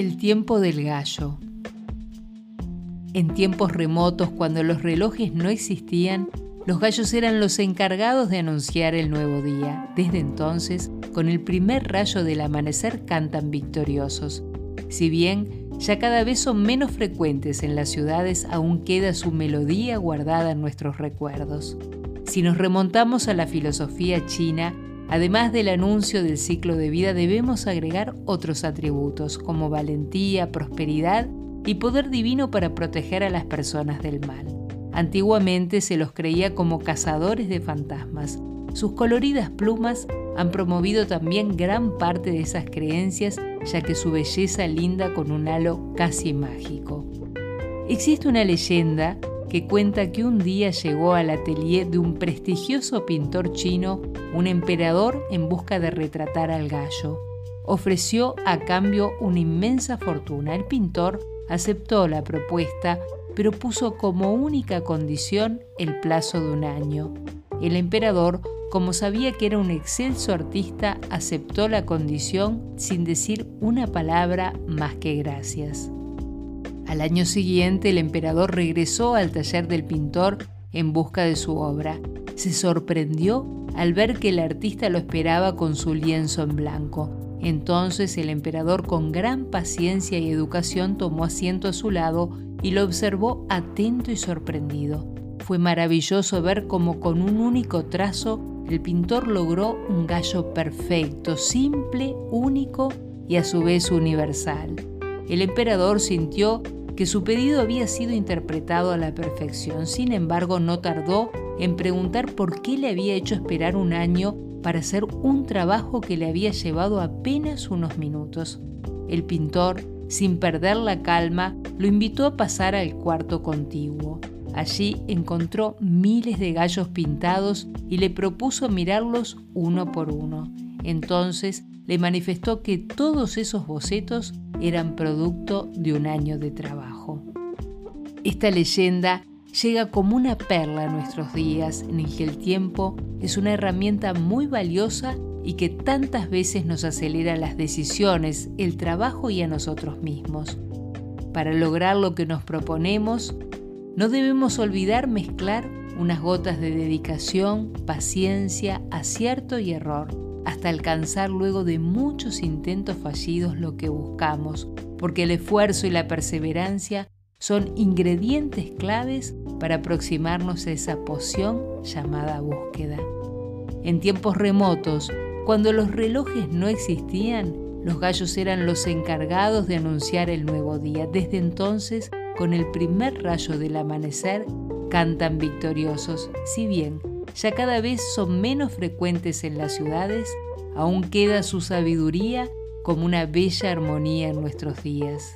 El tiempo del gallo. En tiempos remotos, cuando los relojes no existían, los gallos eran los encargados de anunciar el nuevo día. Desde entonces, con el primer rayo del amanecer cantan victoriosos. Si bien ya cada vez son menos frecuentes en las ciudades, aún queda su melodía guardada en nuestros recuerdos. Si nos remontamos a la filosofía china, Además del anuncio del ciclo de vida debemos agregar otros atributos como valentía, prosperidad y poder divino para proteger a las personas del mal. Antiguamente se los creía como cazadores de fantasmas. Sus coloridas plumas han promovido también gran parte de esas creencias ya que su belleza linda con un halo casi mágico. Existe una leyenda que cuenta que un día llegó al atelier de un prestigioso pintor chino un emperador en busca de retratar al gallo. Ofreció a cambio una inmensa fortuna. El pintor aceptó la propuesta, pero puso como única condición el plazo de un año. El emperador, como sabía que era un excelso artista, aceptó la condición sin decir una palabra más que gracias. Al año siguiente el emperador regresó al taller del pintor en busca de su obra. Se sorprendió al ver que el artista lo esperaba con su lienzo en blanco. Entonces el emperador con gran paciencia y educación tomó asiento a su lado y lo observó atento y sorprendido. Fue maravilloso ver cómo con un único trazo el pintor logró un gallo perfecto, simple, único y a su vez universal. El emperador sintió que su pedido había sido interpretado a la perfección. Sin embargo, no tardó en preguntar por qué le había hecho esperar un año para hacer un trabajo que le había llevado apenas unos minutos. El pintor, sin perder la calma, lo invitó a pasar al cuarto contiguo. Allí encontró miles de gallos pintados y le propuso mirarlos uno por uno. Entonces le manifestó que todos esos bocetos eran producto de un año de trabajo. Esta leyenda llega como una perla a nuestros días en que el tiempo es una herramienta muy valiosa y que tantas veces nos acelera las decisiones, el trabajo y a nosotros mismos. Para lograr lo que nos proponemos, no debemos olvidar mezclar unas gotas de dedicación, paciencia, acierto y error hasta alcanzar luego de muchos intentos fallidos lo que buscamos, porque el esfuerzo y la perseverancia son ingredientes claves para aproximarnos a esa poción llamada búsqueda. En tiempos remotos, cuando los relojes no existían, los gallos eran los encargados de anunciar el nuevo día. Desde entonces, con el primer rayo del amanecer, cantan victoriosos, si bien ya cada vez son menos frecuentes en las ciudades, aún queda su sabiduría como una bella armonía en nuestros días.